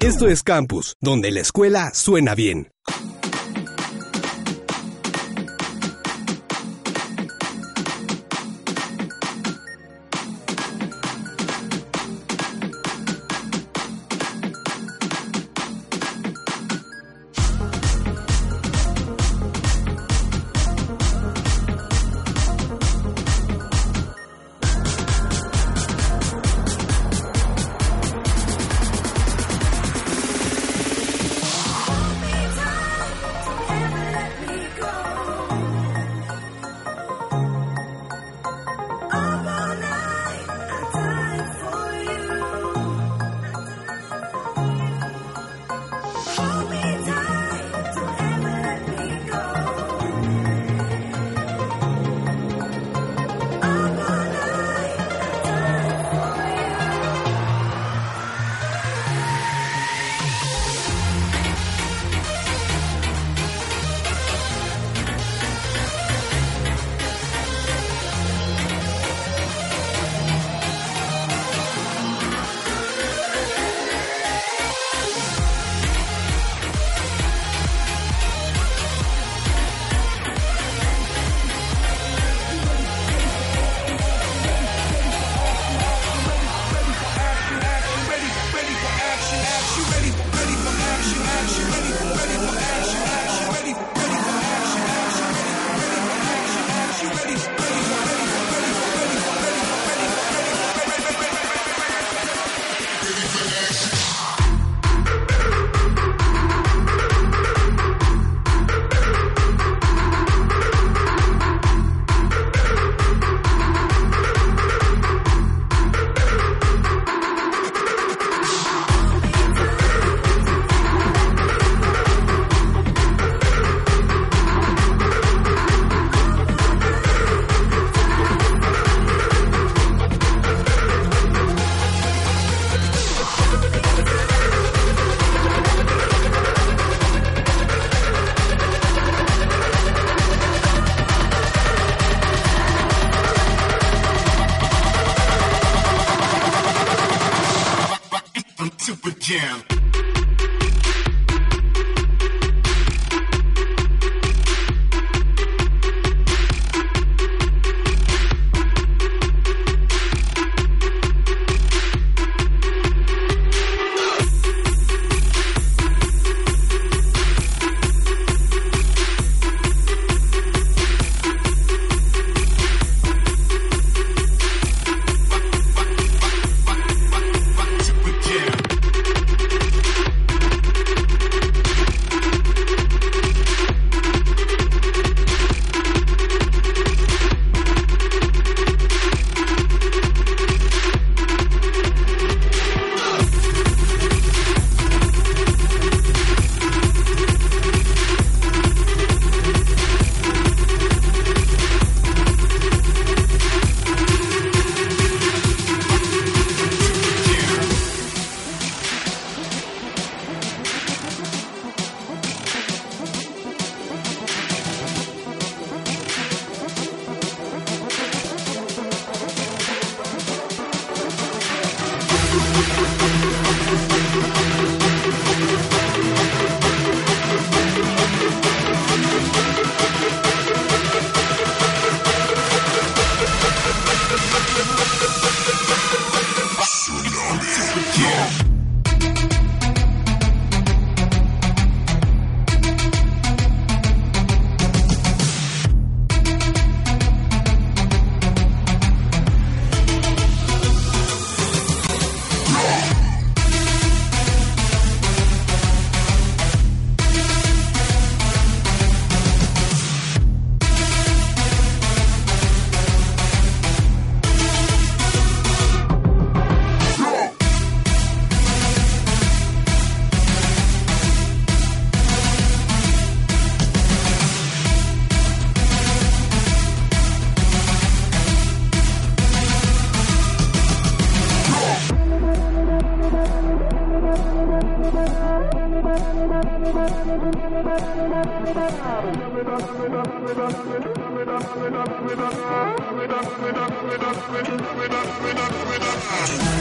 Esto es Campus, donde la escuela suena bien.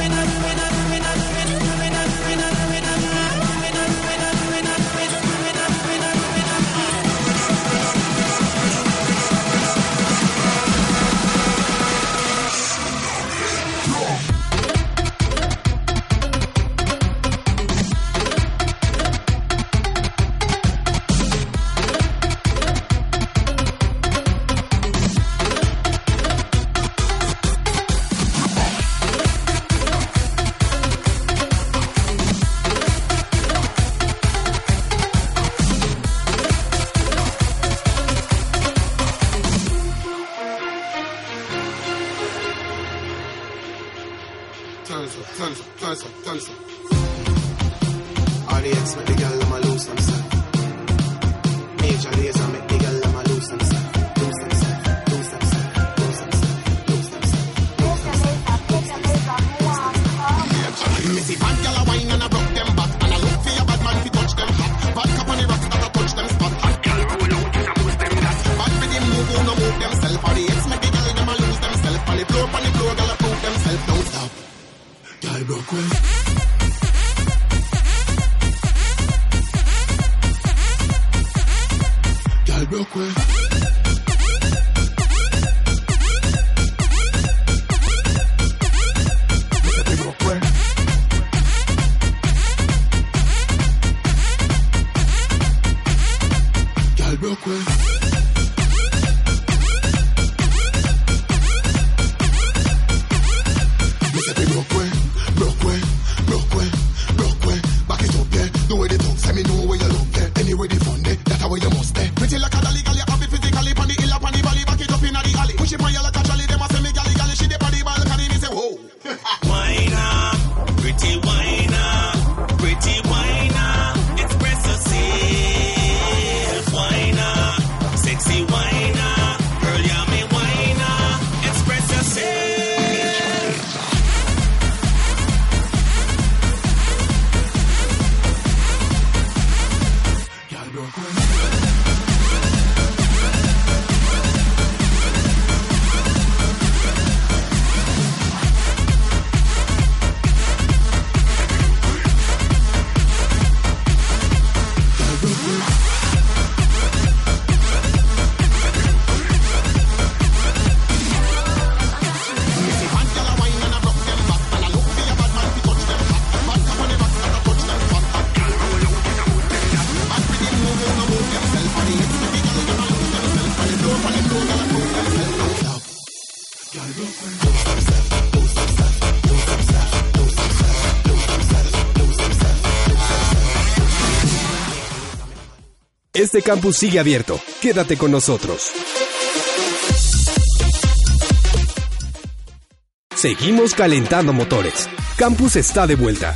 Thank you. Este campus sigue abierto. Quédate con nosotros. Seguimos calentando motores. Campus está de vuelta.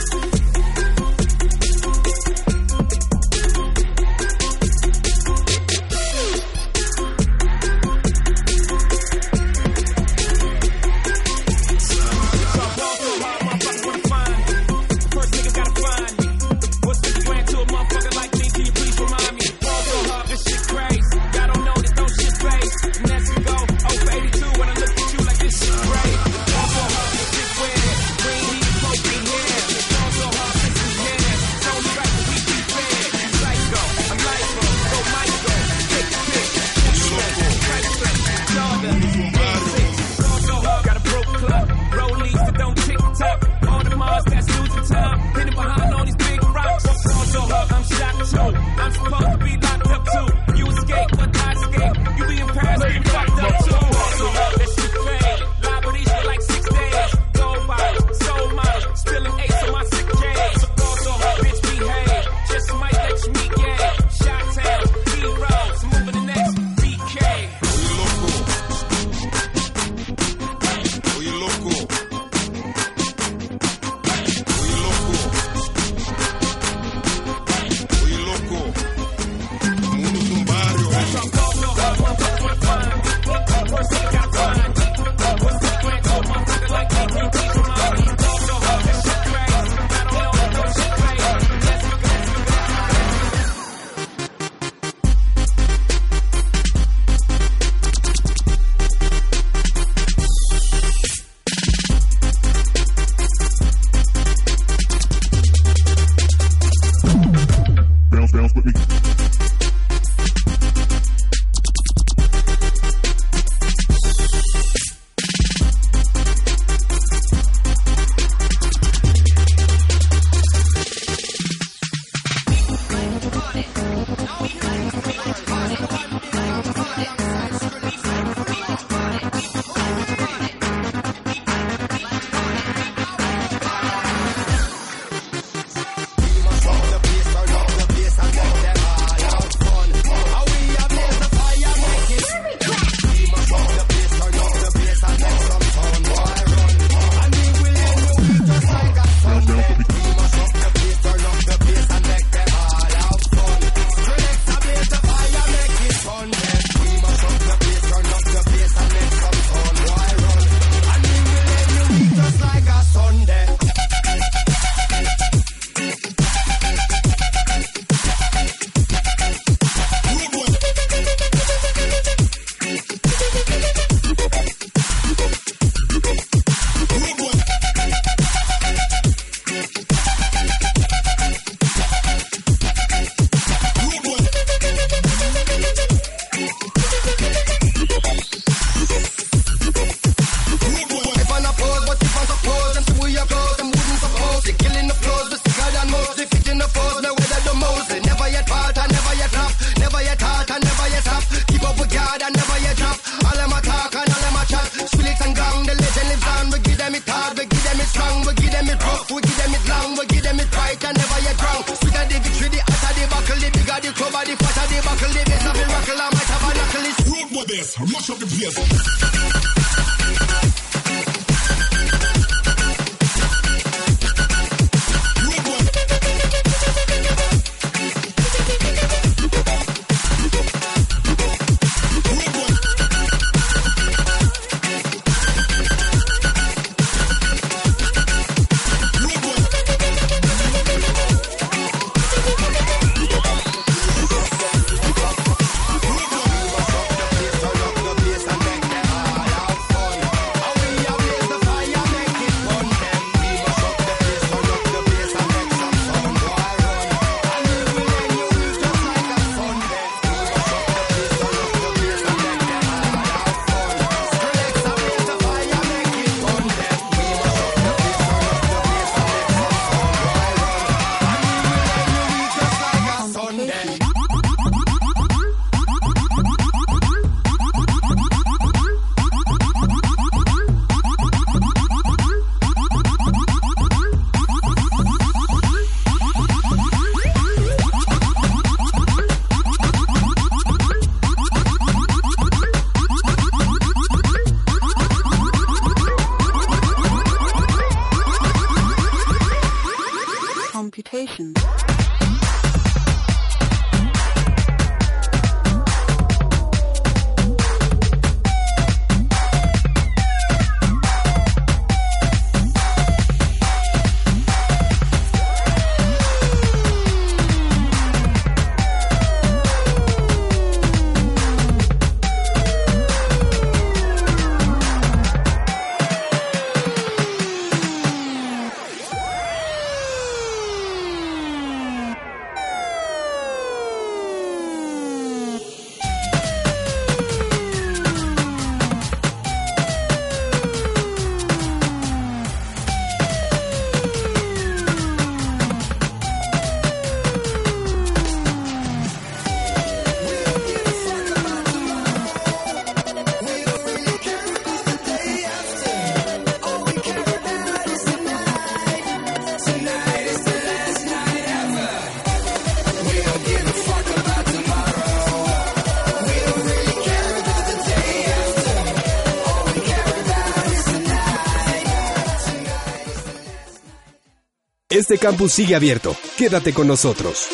Este campus sigue abierto. Quédate con nosotros.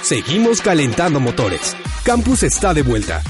Seguimos calentando motores. Campus está de vuelta.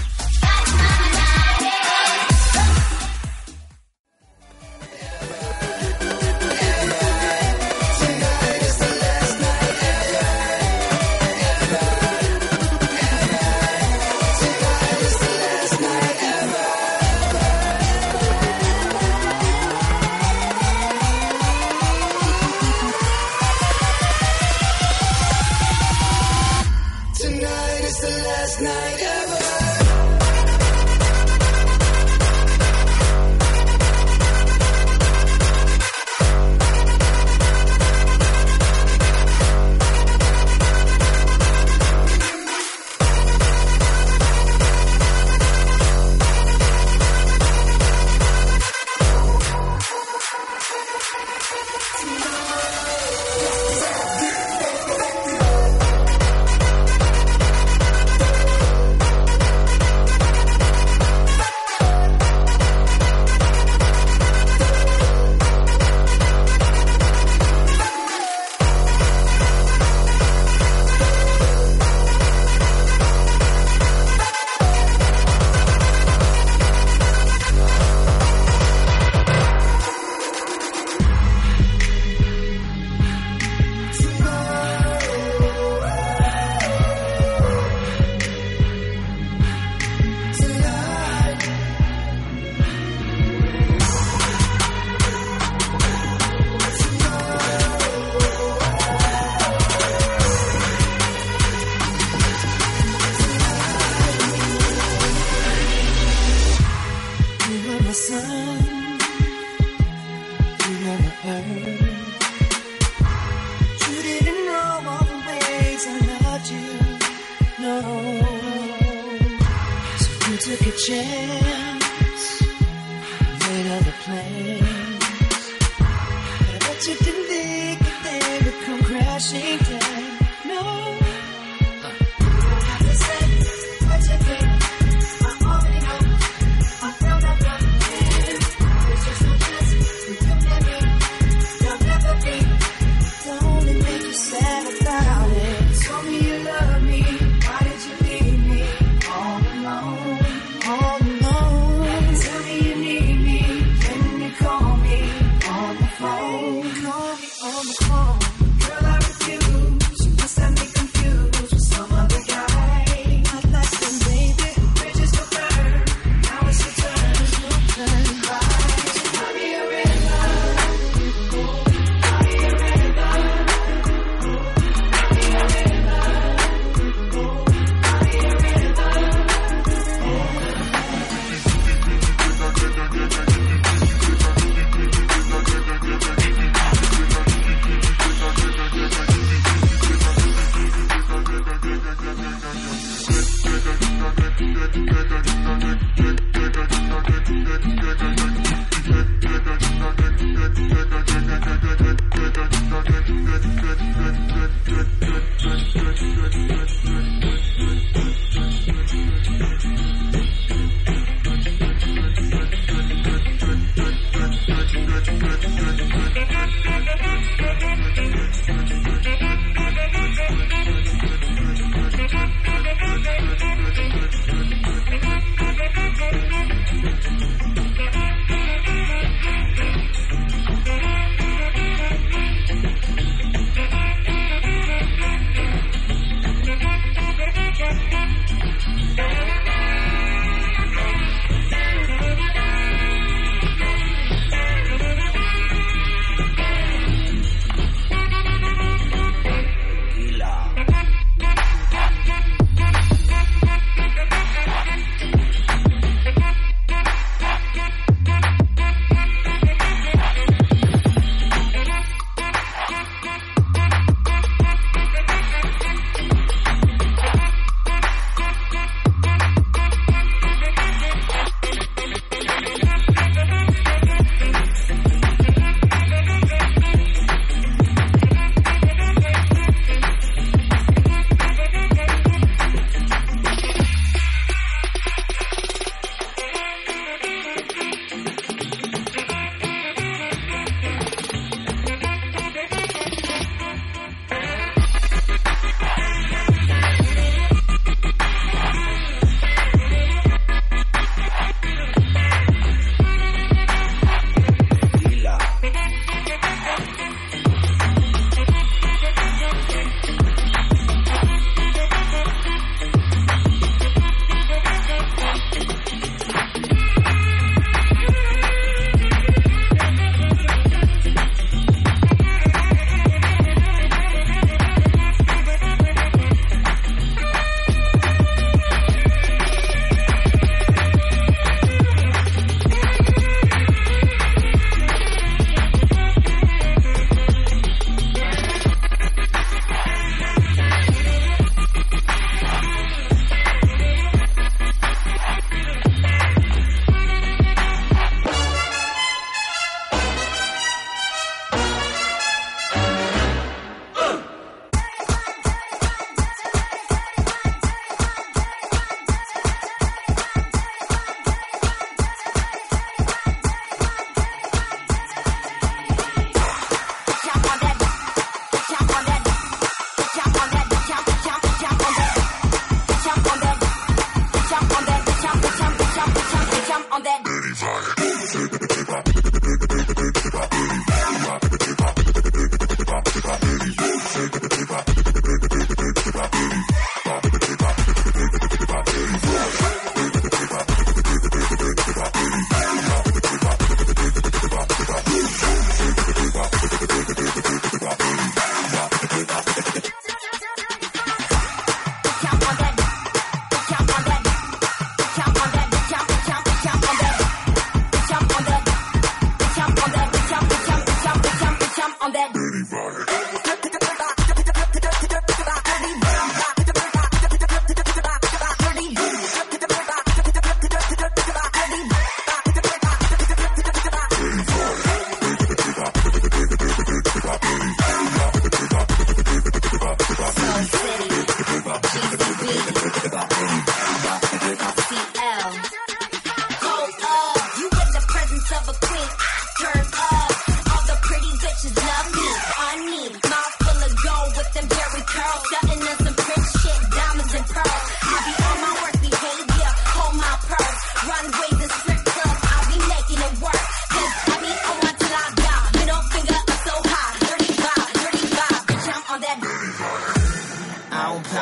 心田。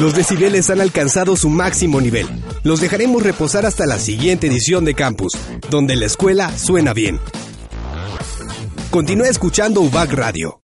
Los decibeles han alcanzado su máximo nivel. Los dejaremos reposar hasta la siguiente edición de Campus, donde la escuela suena bien. Continúa escuchando UBAC Radio.